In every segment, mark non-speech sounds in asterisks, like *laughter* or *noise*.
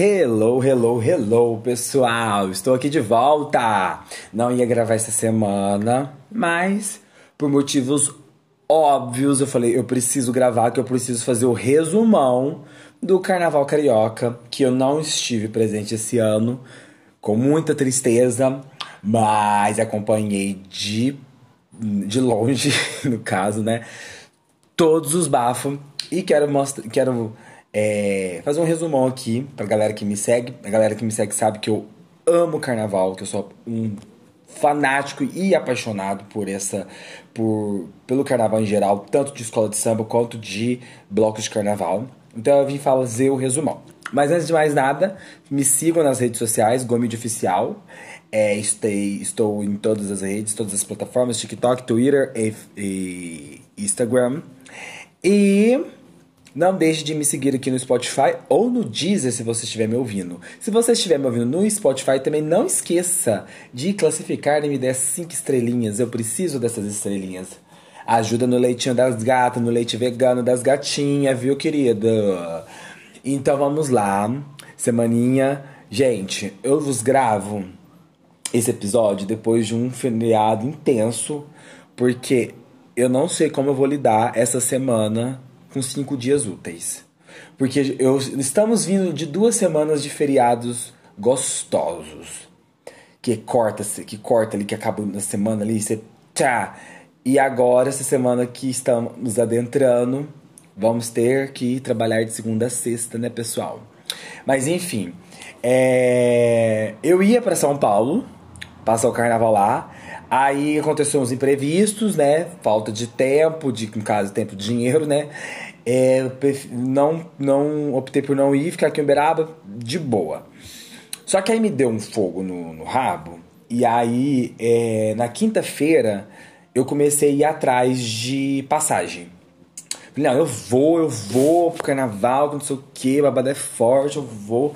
Hello, hello, hello, pessoal! Estou aqui de volta! Não ia gravar essa semana, mas por motivos óbvios eu falei, eu preciso gravar, que eu preciso fazer o resumão do Carnaval Carioca, que eu não estive presente esse ano, com muita tristeza, mas acompanhei de, de longe, *laughs* no caso, né? Todos os bafos e quero mostrar, quero é, fazer um resumão aqui pra galera que me segue. A galera que me segue sabe que eu amo carnaval, que eu sou um fanático e apaixonado por essa por pelo carnaval em geral, tanto de escola de samba quanto de blocos de carnaval. Então eu vim fazer o resumão. Mas antes de mais nada, me sigam nas redes sociais, Gomide Oficial. É, estou, estou em todas as redes, todas as plataformas, TikTok, Twitter e, e Instagram. E não deixe de me seguir aqui no Spotify ou no Deezer se você estiver me ouvindo. Se você estiver me ouvindo no Spotify, também não esqueça de classificar e me dar 5 estrelinhas. Eu preciso dessas estrelinhas. Ajuda no leitinho das gatas, no leite vegano das gatinhas, viu, querida? Então vamos lá. Semaninha. Gente, eu vos gravo esse episódio depois de um feriado intenso, porque eu não sei como eu vou lidar essa semana com cinco dias úteis. Porque eu, estamos vindo de duas semanas de feriados gostosos. Que corta, que corta ali, que acaba na semana ali, você tchá. E agora, essa semana que estamos adentrando, vamos ter que trabalhar de segunda a sexta, né, pessoal? Mas enfim, é... eu ia para São Paulo passar o carnaval lá. Aí aconteceu uns imprevistos, né? Falta de tempo, de, no caso, tempo de dinheiro, né? É, não, não optei por não ir, ficar aqui em Uberaba de boa. Só que aí me deu um fogo no, no rabo. E aí, é, na quinta-feira, eu comecei a ir atrás de passagem. Falei, não, eu vou, eu vou pro carnaval, não sei o que, babada é forte, eu vou.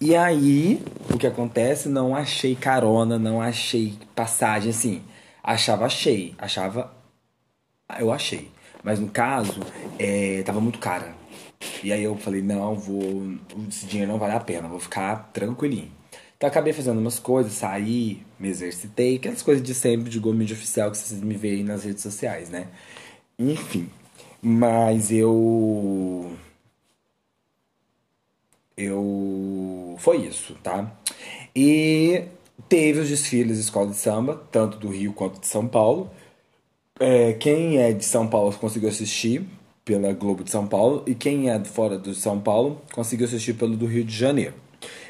E aí, o que acontece? Não achei carona, não achei passagem, assim. Achava, achei. Achava, eu achei. Mas no caso, é, tava muito cara. E aí eu falei, não, vou. Esse dinheiro não vale a pena, vou ficar tranquilinho. Então acabei fazendo umas coisas, saí, me exercitei, aquelas coisas de sempre de Gomes oficial que vocês me veem nas redes sociais, né? Enfim. Mas eu. Eu. Foi isso, tá? E teve os desfiles de escola de samba, tanto do Rio quanto de São Paulo. É, quem é de São Paulo conseguiu assistir pela Globo de São Paulo e quem é de fora do São Paulo conseguiu assistir pelo do Rio de Janeiro.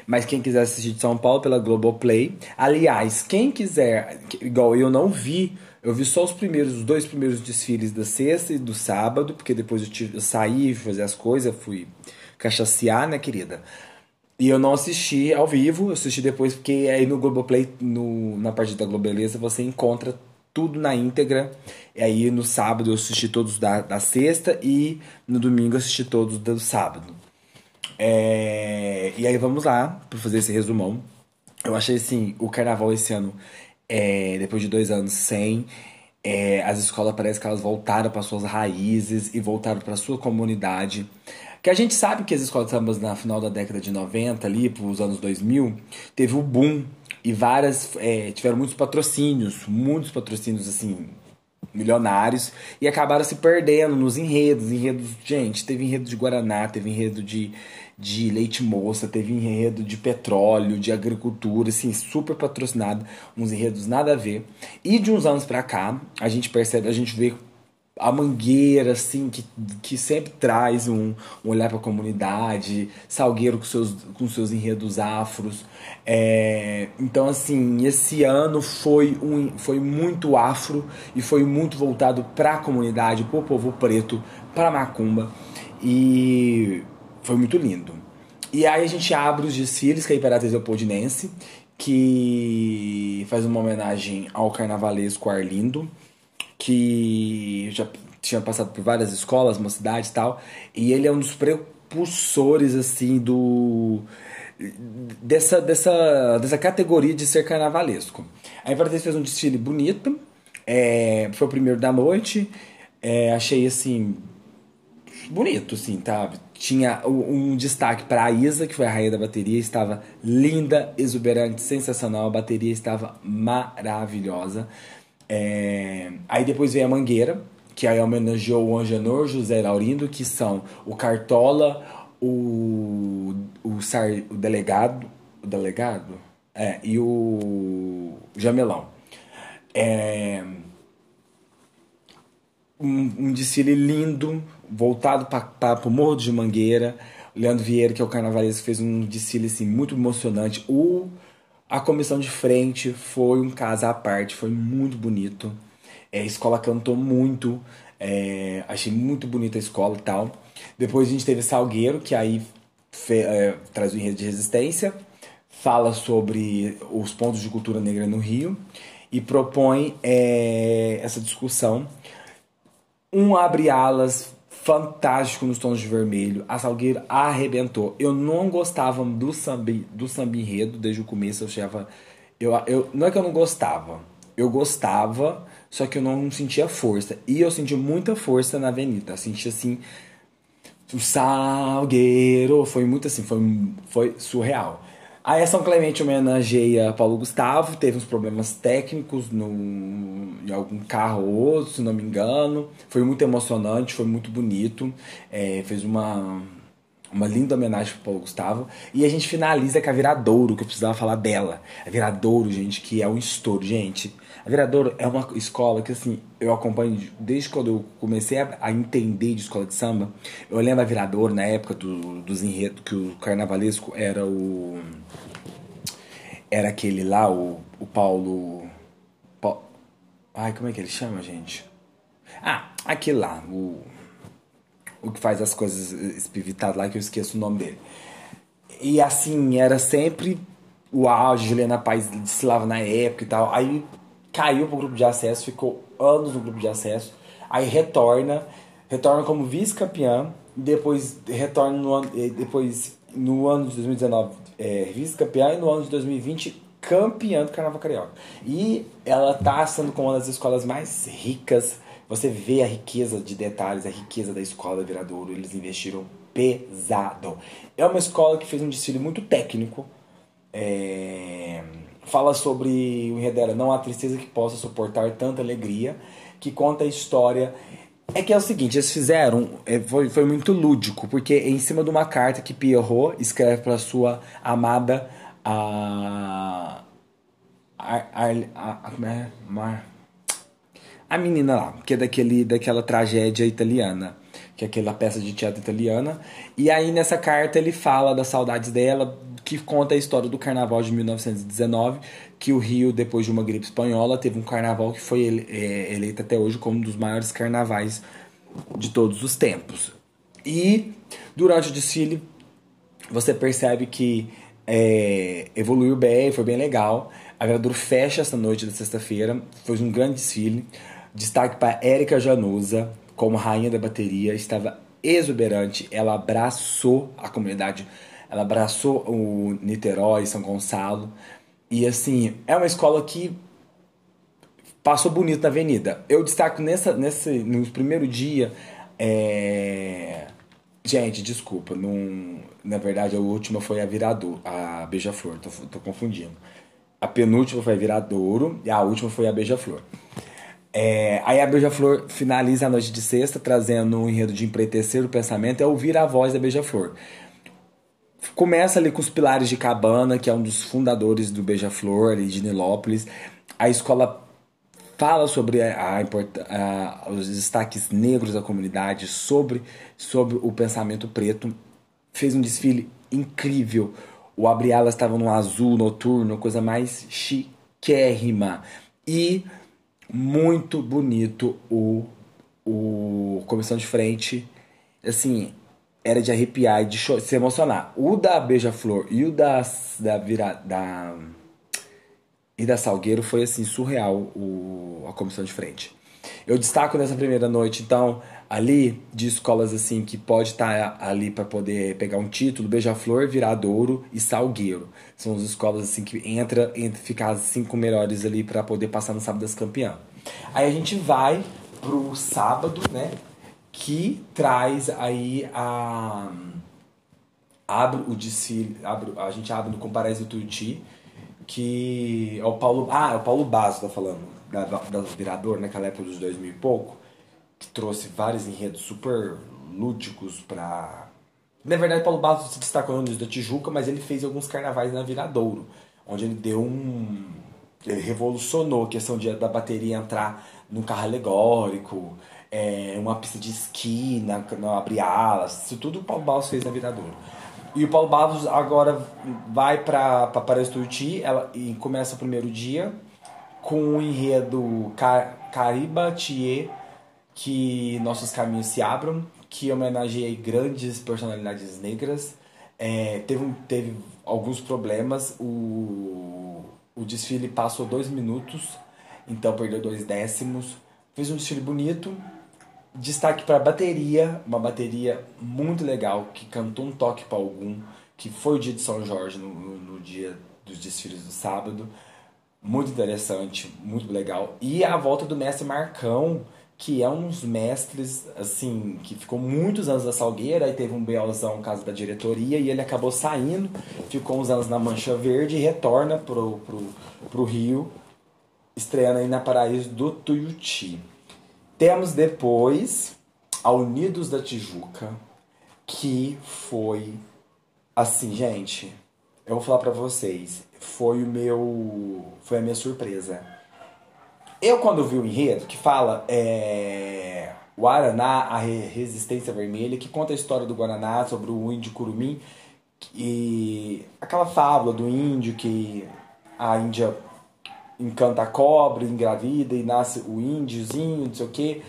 Mas quem quiser assistir de São Paulo pela Globoplay. Aliás, quem quiser, igual eu não vi, eu vi só os primeiros, os dois primeiros desfiles da sexta e do sábado, porque depois eu, tive, eu saí, fazer as coisas, fui cachacear, né, querida? E eu não assisti ao vivo, eu assisti depois, porque aí no Globoplay, no, na parte da Globeleza, você encontra tudo na íntegra. E aí no sábado eu assisti todos da, da sexta e no domingo eu assisti todos do sábado. É, e aí vamos lá para fazer esse resumão. Eu achei assim, o carnaval esse ano, é, depois de dois anos sem, é, as escolas parece que elas voltaram para suas raízes e voltaram para sua comunidade. Que a gente sabe que as escolas de sambas na final da década de 90, ali, para os anos 2000, teve o boom e várias é, tiveram muitos patrocínios, muitos patrocínios assim milionários e acabaram se perdendo nos enredos, enredos, gente, teve enredo de guaraná, teve enredo de de leite moça, teve enredo de petróleo, de agricultura, assim, super patrocinado, uns enredos nada a ver. E de uns anos para cá, a gente percebe, a gente vê a Mangueira, assim, que, que sempre traz um, um olhar para a comunidade, Salgueiro com seus, com seus enredos afros. É, então, assim, esse ano foi, um, foi muito afro e foi muito voltado para a comunidade, para o povo preto, para Macumba. E foi muito lindo. E aí a gente abre os desfiles, que é a Imperatriz Leopoldinense, que faz uma homenagem ao carnavalesco Arlindo, que já tinha passado por várias escolas, uma cidade e tal, e ele é um dos precursores assim do dessa dessa dessa categoria de ser carnavalesco. A Imperatriz fez um desfile bonito, é, foi o primeiro da noite, é, achei assim bonito, assim, tá? Tinha um destaque para a Isa, que foi a rainha da bateria, estava linda, exuberante, sensacional, a bateria estava maravilhosa. É... Aí depois veio a Mangueira, que aí homenageou o Angenor José Laurindo, que são o Cartola, o, o, Sar, o delegado, o delegado, é, e o Jamelão. É, um, um desfile lindo, voltado para o Morro de Mangueira. O Leandro Vieira, que é o carnavalesco, fez um desfile assim, muito emocionante. O, a comissão de frente foi um caso à parte, foi muito bonito. É, a escola cantou muito, é, achei muito bonita a escola e tal. Depois a gente teve Salgueiro, que aí fe, é, traz o enredo de resistência, fala sobre os pontos de cultura negra no Rio e propõe é, essa discussão. Um abre alas fantástico nos tons de vermelho. A Salgueiro arrebentou. Eu não gostava do samba, do samba enredo desde o começo. Eu achava. Eu, eu, não é que eu não gostava. Eu gostava, só que eu não sentia força. E eu senti muita força na avenida. Eu senti assim. O Salgueiro. Foi muito assim. Foi, foi surreal. Aí a São Clemente homenageia Paulo Gustavo, teve uns problemas técnicos no, em algum carro ou outro, se não me engano. Foi muito emocionante, foi muito bonito. É, fez uma, uma linda homenagem pro Paulo Gustavo. E a gente finaliza com a Viradouro, que eu precisava falar dela. A Viradouro, gente, que é um estouro. Gente, a Viradouro é uma escola que, assim, eu acompanho desde quando eu comecei a, entender de escola de samba. Eu lembro a Viradouro, na época do, dos enredos, que o carnavalesco era o... Era aquele lá, o, o Paulo... Paulo... Ai, como é que ele chama, gente? Ah, aquele lá, o... O que faz as coisas espivitadas lá, que eu esqueço o nome dele. E assim, era sempre o auge, Juliana Paz desfilava na época e tal. Aí caiu pro grupo de acesso, ficou anos no grupo de acesso, aí retorna, retorna como vice-campeã, depois retorna no ano, depois no ano de 2019 é, vice-campeã e no ano de 2020 campeã do Carnaval Carioca. E ela tá sendo com uma das escolas mais ricas. Você vê a riqueza de detalhes, a riqueza da escola Viradouro. Eles investiram pesado. É uma escola que fez um desfile muito técnico. É fala sobre o enredo não há tristeza que possa suportar tanta alegria, que conta a história. É que é o seguinte, eles fizeram, é, foi, foi muito lúdico, porque é em cima de uma carta que Pierrot escreve para sua amada a, a, a, a, a, a menina lá, que é daquele, daquela tragédia italiana, que é aquela peça de teatro italiana. E aí nessa carta ele fala das saudades dela, que conta a história do carnaval de 1919, que o Rio, depois de uma gripe espanhola, teve um carnaval que foi ele, é, eleito até hoje como um dos maiores carnavais de todos os tempos. E durante o desfile, você percebe que é, evoluiu bem, foi bem legal. A Gradura fecha essa noite da sexta-feira, foi um grande desfile. Destaque para Érica Januza, como rainha da bateria, estava exuberante, ela abraçou a comunidade ela abraçou o Niterói, São Gonçalo. E assim, é uma escola que passou bonito na avenida. Eu destaco nessa, nesse, no primeiro dia. É... Gente, desculpa, num... na verdade a última foi a Viradouro, a Beija-Flor, tô, tô confundindo. A penúltima foi a Viradouro e a última foi a Beija-Flor. É, aí a Beija-Flor finaliza a noite de sexta trazendo um enredo de empreitecer o pensamento, é ouvir a voz da Beija-Flor. Começa ali com os Pilares de Cabana, que é um dos fundadores do Beija-Flor, ali de Nilópolis. A escola fala sobre a, a, a, os destaques negros da comunidade, sobre, sobre o pensamento preto. Fez um desfile incrível. O Abriala estava no azul noturno, coisa mais chiquérrima. E muito bonito o, o comissão de frente. Assim, era de arrepiar e de se emocionar. O da Beija-Flor e o da, da, vira, da e da Salgueiro foi assim surreal o, a comissão de frente. Eu destaco nessa primeira noite, então, ali de escolas assim que pode estar tá ali para poder pegar um título, Beija-Flor, Viradouro e Salgueiro. São as escolas assim que entra entre ficar as cinco melhores ali para poder passar no sábado das campeãs. Aí a gente vai pro sábado, né, que traz aí a abre o desfile, abre, a gente abre no Comparece do Tuiuti, que é o Paulo, ah, é o Paulo Basso tá falando, da, da Virador, naquela época dos 2000 e pouco que trouxe vários enredos super lúdicos para. Na verdade, Paulo Bastos se destacou no News da Tijuca, mas ele fez alguns carnavais na Viradouro, onde ele deu um. Ele revolucionou a questão de, da bateria entrar num carro alegórico, é, uma pista de esqui, na, na abrir alas, isso tudo o Paulo Bastos fez na Viradouro. E o Paulo Bastos agora vai para Paris Turti ela, e começa o primeiro dia com o enredo Thier que nossos caminhos se abram, que homenageei grandes personalidades negras. É, teve, teve alguns problemas, o, o desfile passou dois minutos, então perdeu dois décimos. Fez um desfile bonito. Destaque para a bateria, uma bateria muito legal, que cantou um toque para algum, que foi o dia de São Jorge, no, no dia dos desfiles do sábado. Muito interessante, muito legal. E a volta do mestre Marcão, que é um dos mestres, assim, que ficou muitos anos na Salgueira, e teve um BOzão caso da diretoria, e ele acabou saindo, ficou uns anos na Mancha Verde e retorna pro, pro, pro Rio, estreando aí na Paraíso do Tuiuti. Temos depois a Unidos da Tijuca, que foi assim, gente, eu vou falar para vocês, foi o meu, foi a minha surpresa eu, quando vi o enredo que fala é, Guaraná, a resistência vermelha, que conta a história do Guaraná sobre o índio curumim, e aquela fábula do índio que a Índia encanta a cobra, engravida e nasce o índiozinho, não sei o que,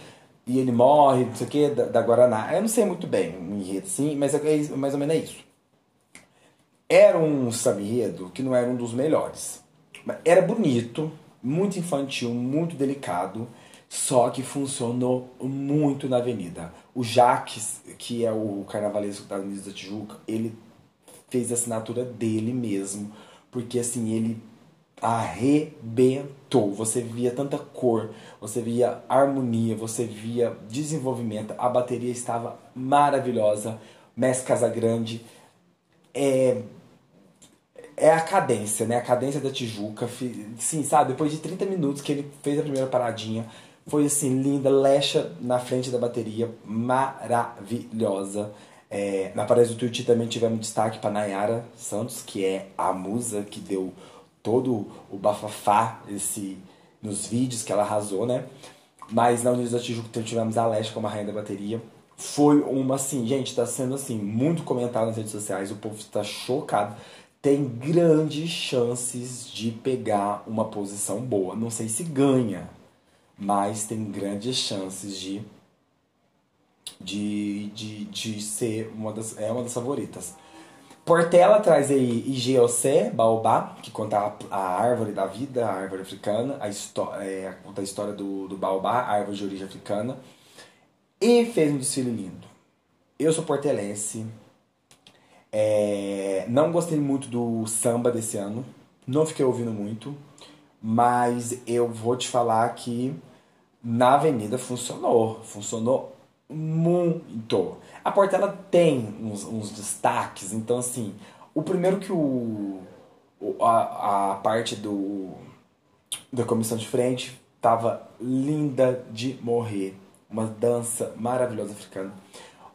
e ele morre, não sei o que, da, da, Guaraná. Eu não sei muito bem o enredo, sim, mas é, é mais ou menos é isso. Era um samba enredo que não era um dos melhores. Era bonito, muito infantil, muito delicado, só que funcionou muito na avenida. O Jaques, que é o carnavalesco da Avenida da Tijuca, ele fez a assinatura dele mesmo, porque assim, ele arrebentou. Você via tanta cor, você via harmonia, você via desenvolvimento, a bateria estava maravilhosa. Mestre Casagrande é é a cadência, né? A cadência da Tijuca. Sim, sabe? Depois de 30 minutos que ele fez a primeira paradinha, foi assim, linda, lecha na frente da bateria, maravilhosa. É, na Paraíso do Tuiuti também tivemos destaque para Nayara Santos, que é a musa que deu todo o bafafá esse, nos vídeos que ela arrasou, né? Mas na Unidos da Tijuca tivemos a Leste como a rainha da bateria. Foi uma, assim, gente, tá sendo assim, muito comentado nas redes sociais, o povo está chocado tem grandes chances de pegar uma posição boa. Não sei se ganha, mas tem grandes chances de, de, de, de ser uma das, é uma das favoritas. Portela traz aí IGOC, Baobá, que conta a, a, árvore da vida, a árvore africana, a, é, conta a história do, do Baobá, a árvore de origem africana. E fez um desfile lindo. Eu sou portelense, é, não gostei muito do samba desse ano, não fiquei ouvindo muito, mas eu vou te falar que na avenida funcionou, funcionou muito. A Portela tem uns, uns destaques, então assim, o primeiro que o a, a parte do da comissão de frente tava linda de morrer, uma dança maravilhosa africana.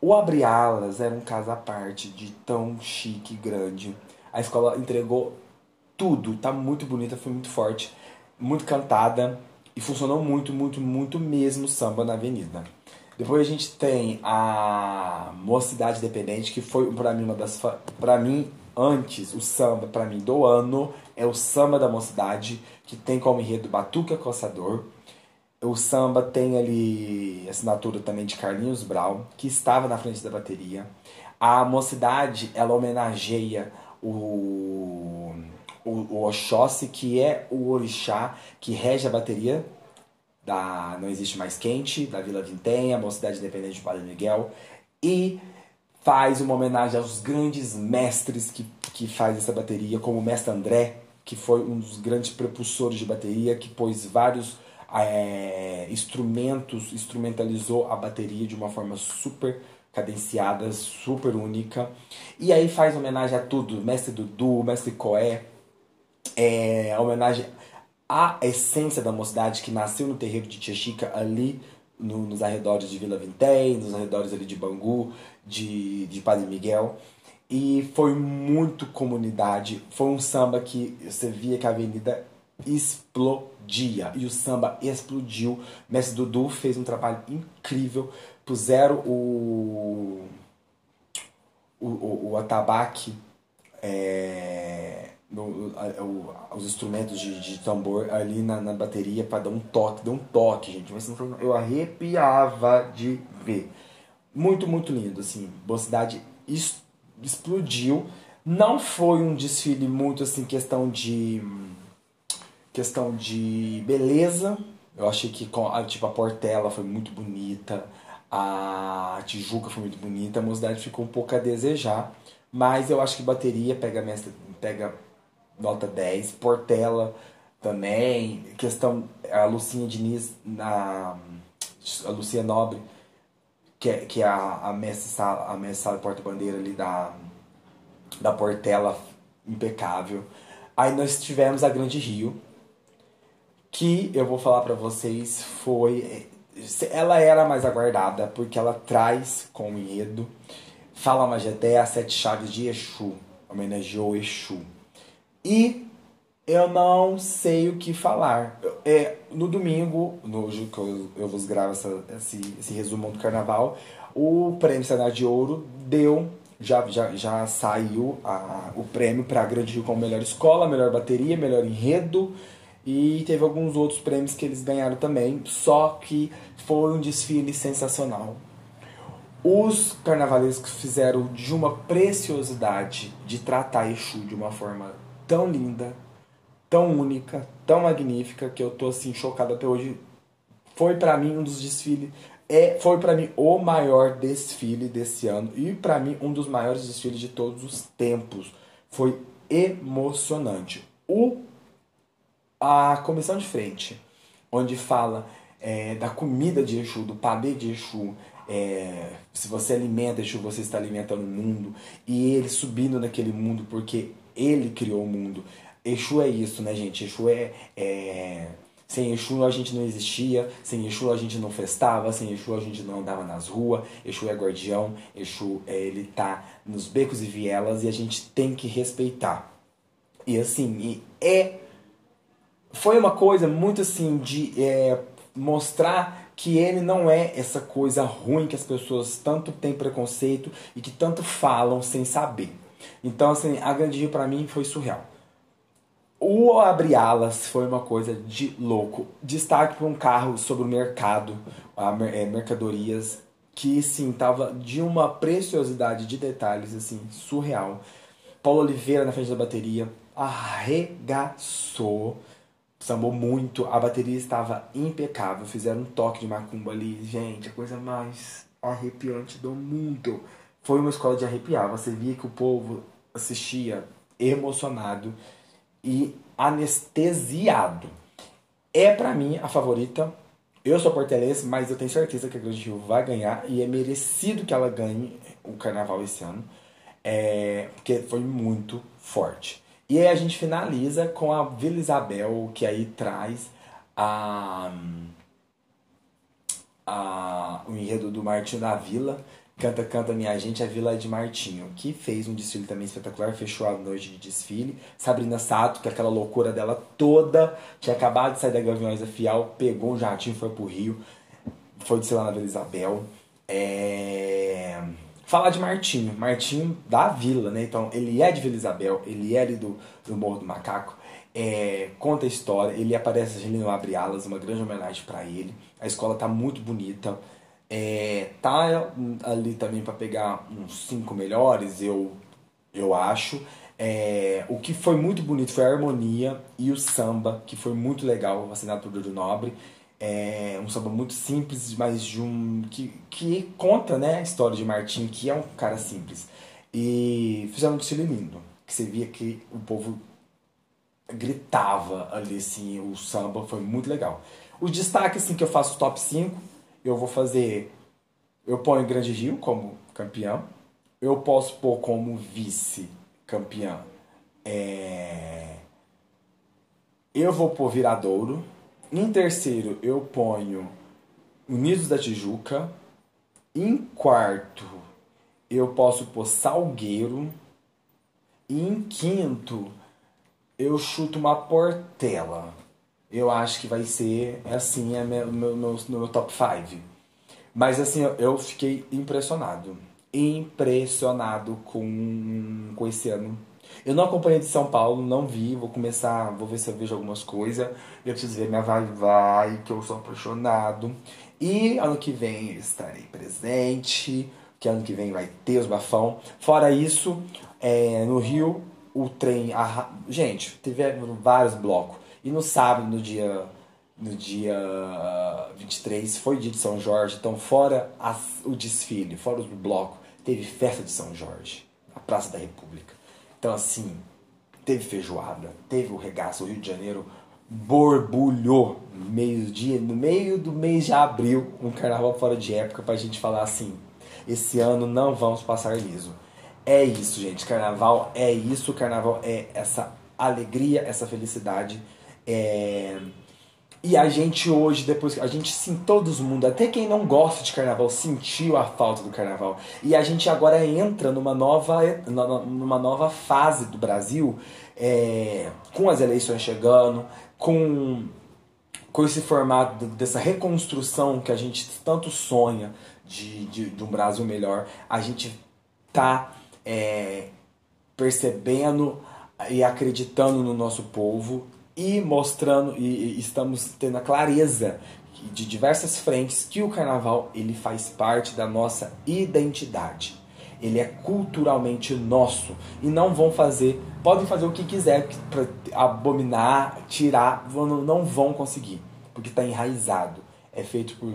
O Abre Alas era um caso à parte, de tão chique e grande. A escola entregou tudo, tá muito bonita, foi muito forte, muito cantada e funcionou muito, muito, muito mesmo samba na avenida. Depois a gente tem a Mocidade Dependente, que foi para mim uma das para mim antes o samba para mim do ano é o samba da mocidade, que tem como enredo Batuca Coçador. O samba tem ali assinatura também de Carlinhos Brown, que estava na frente da bateria. A mocidade, ela homenageia o, o, o Oxóssi, que é o orixá que rege a bateria da Não Existe Mais Quente, da Vila Vintém, a Mocidade Independente de Padre Miguel, e faz uma homenagem aos grandes mestres que, que faz essa bateria, como o mestre André, que foi um dos grandes prepulsores de bateria, que pôs vários é, instrumentos, instrumentalizou a bateria de uma forma super cadenciada, super única. E aí faz homenagem a tudo, mestre Dudu, mestre Coé, é, homenagem à essência da mocidade que nasceu no terreiro de Tia Chica ali no, nos arredores de Vila Vintém, nos arredores ali de Bangu, de, de Padre Miguel. E foi muito comunidade. Foi um samba que você via que a avenida explodia. E o samba explodiu. Mestre Dudu fez um trabalho incrível. Puseram o, o, o, o atabaque, é, o, os instrumentos de, de tambor ali na, na bateria para dar um toque. Deu um toque, gente. Mas eu arrepiava de ver. Muito, muito lindo. Assim, Boa Cidade explodiu. Não foi um desfile muito assim, questão de questão de beleza. Eu achei que tipo, a Portela foi muito bonita, a Tijuca foi muito bonita, a Mocidade ficou um pouco a desejar. Mas eu acho que bateria pega, mestre, pega nota 10, Portela também, questão, a Lucinha Diniz, na, a Lucia Nobre, que é, que é a, a mestre sala, a mestre sala porta-bandeira ali da, da Portela, impecável. Aí nós tivemos a Grande Rio, que eu vou falar para vocês foi ela era mais aguardada porque ela traz com o enredo fala Magedé as sete chaves de Exu homenageou Exu. E eu não sei o que falar. É no domingo no que eu, eu vos gravo essa, esse, esse resumo do carnaval o prêmio Cenário de Ouro deu já, já, já saiu a, o prêmio para a Grande Rio como melhor escola, melhor bateria, melhor enredo, e teve alguns outros prêmios que eles ganharam também, só que foi um desfile sensacional. Os carnavalescos fizeram de uma preciosidade de tratar Exu de uma forma tão linda, tão única, tão magnífica, que eu tô assim chocado até hoje. Foi para mim um dos desfiles, é, foi para mim o maior desfile desse ano e para mim um dos maiores desfiles de todos os tempos. Foi emocionante. O a comissão de frente, onde fala é, da comida de Exu, do padê de Exu, é, se você alimenta Exu, você está alimentando o mundo, e ele subindo naquele mundo porque ele criou o mundo. Exu é isso, né, gente? Exu é, é. Sem Exu a gente não existia, sem Exu a gente não festava, sem Exu a gente não andava nas ruas, Exu é guardião, Exu é, ele tá nos becos e vielas e a gente tem que respeitar. E assim, e é foi uma coisa muito assim de é, mostrar que ele não é essa coisa ruim que as pessoas tanto têm preconceito e que tanto falam sem saber. Então, assim, a Grande Rio pra mim foi surreal. O Abre Alas foi uma coisa de louco. Destaque para um carro sobre o mercado, a, é, mercadorias, que sim, tava de uma preciosidade de detalhes, assim, surreal. Paulo Oliveira na frente da bateria arregaçou sambou muito, a bateria estava impecável, fizeram um toque de macumba ali, gente, a coisa mais arrepiante do mundo. Foi uma escola de arrepiar, você via que o povo assistia emocionado e anestesiado. É para mim a favorita. Eu sou portelense, mas eu tenho certeza que a Grande Rio vai ganhar e é merecido que ela ganhe o carnaval esse ano, é, porque foi muito forte. E aí a gente finaliza com a Vila Isabel, que aí traz a, a, o enredo do Martinho da Vila. Canta, canta minha gente, a Vila de Martinho, que fez um desfile também espetacular, fechou a noite de desfile. Sabrina Sato, que é aquela loucura dela toda, tinha acabado de sair da Gaviões da Fial, pegou um jatinho, foi pro Rio, foi desfilar na Vila Isabel. É falar de Martinho. Martinho da Vila, né? Então, ele é de Vila Isabel, ele é do, do Morro do Macaco. É, conta a história, ele aparece ali no Abre Alas, uma grande homenagem para ele. A escola tá muito bonita. É, tá ali também para pegar uns cinco melhores, eu, eu acho. É, o que foi muito bonito foi a harmonia e o samba, que foi muito legal, assinado por Dudu Nobre. É um samba muito simples, mas de um que, que conta né, a história de Martim, que é um cara simples. E fizeram um desfile lindo, que você via que o povo gritava ali, assim, o samba foi muito legal. Os destaques, assim, que eu faço top 5, eu vou fazer... Eu ponho Grande Rio como campeão. Eu posso pôr como vice-campeão. É... Eu vou pôr Viradouro. Em terceiro, eu ponho Unidos da Tijuca. Em quarto, eu posso pôr Salgueiro. E em quinto, eu chuto uma Portela. Eu acho que vai ser assim, é meu, meu, meu, meu top 5. Mas assim, eu fiquei impressionado. Impressionado com, com esse ano. Eu não acompanhei de São Paulo, não vi, vou começar, vou ver se eu vejo algumas coisas. Eu preciso ver minha vai vai, que eu sou apaixonado. E ano que vem estarei presente, que ano que vem vai ter os bafão. Fora isso, é, no Rio, o trem. A, gente, teve vários blocos. E no sábado, no dia. No dia 23, foi dia de São Jorge. Então, fora as, o desfile, fora o bloco, teve festa de São Jorge, na Praça da República. Então, assim, teve feijoada, teve o regaço. O Rio de Janeiro borbulhou meio-dia, no meio do mês de abril, um carnaval fora de época, pra gente falar assim: esse ano não vamos passar liso. É isso, gente. Carnaval é isso. Carnaval é essa alegria, essa felicidade. É... E a gente hoje, depois, a gente sim, todo mundo, até quem não gosta de carnaval, sentiu a falta do carnaval. E a gente agora entra numa nova, numa nova fase do Brasil, é... com as eleições chegando, com, com esse formato dessa reconstrução que a gente tanto sonha de, de, de um Brasil melhor. A gente tá é, percebendo e acreditando no nosso povo e mostrando e, estamos tendo a clareza de diversas frentes que o carnaval ele faz parte da nossa identidade. Ele é culturalmente nosso e não vão fazer, podem fazer o que quiser para abominar, tirar, não vão conseguir, porque está enraizado. É feito por,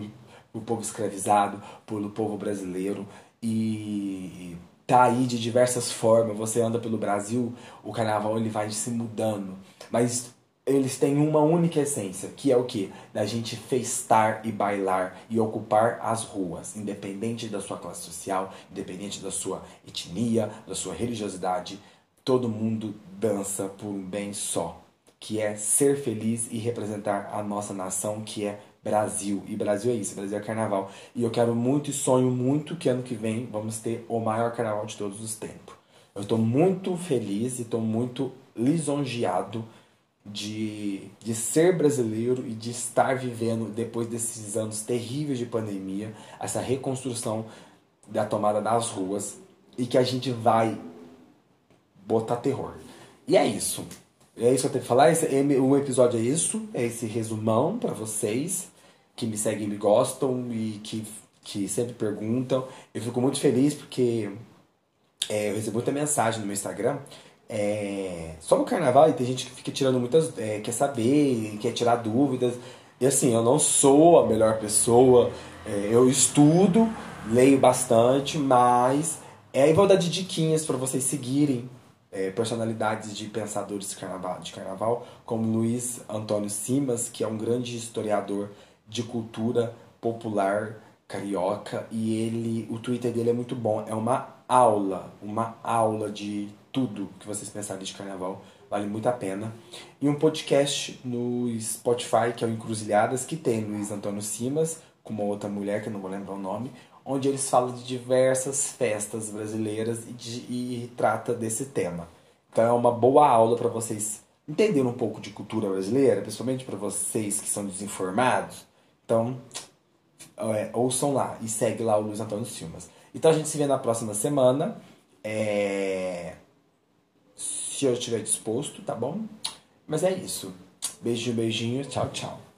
por povo escravizado, pelo povo brasileiro e tá aí de diversas formas. Você anda pelo Brasil, o carnaval ele vai se mudando, mas eles têm uma única essência, que é o que? Da gente festar e bailar e ocupar as ruas, independente da sua classe social, independente da sua etnia, da sua religiosidade, todo mundo dança por um bem só, que é ser feliz e representar a nossa nação, que é Brasil. E Brasil é isso, Brasil é carnaval. E eu quero muito e sonho muito que ano que vem vamos ter o maior carnaval de todos os tempos. Eu estou muito feliz e estou muito lisonjeado de, de ser brasileiro e de estar vivendo, depois desses anos terríveis de pandemia, essa reconstrução da tomada das ruas e que a gente vai botar terror. E é isso. É isso que eu tenho que falar. Esse, o episódio é isso. É esse resumão para vocês que me seguem me gostam e que, que sempre perguntam. Eu fico muito feliz porque é, eu recebo muita mensagem no meu Instagram é, sobre o carnaval e tem gente que fica tirando muitas. É, quer saber, quer tirar dúvidas. E assim, eu não sou a melhor pessoa, é, eu estudo, leio bastante, mas é aí vou dar de diquinhas para vocês seguirem é, personalidades de pensadores de carnaval, de carnaval, como Luiz Antônio Simas, que é um grande historiador de cultura popular carioca e ele o Twitter dele é muito bom, é uma aula, uma aula de tudo que vocês pensarem de carnaval, vale muito a pena. E um podcast no Spotify, que é o Encruzilhadas, que tem Luiz Antônio Simas, com uma outra mulher, que eu não vou lembrar o nome, onde eles falam de diversas festas brasileiras e, de, e trata desse tema. Então é uma boa aula para vocês entenderem um pouco de cultura brasileira, principalmente para vocês que são desinformados. Então, é, ouçam lá e segue lá o Luiz Antônio Silmas. Então a gente se vê na próxima semana. É... Se eu estiver disposto, tá bom? Mas é isso. Beijinho, beijinho. Tchau, tchau.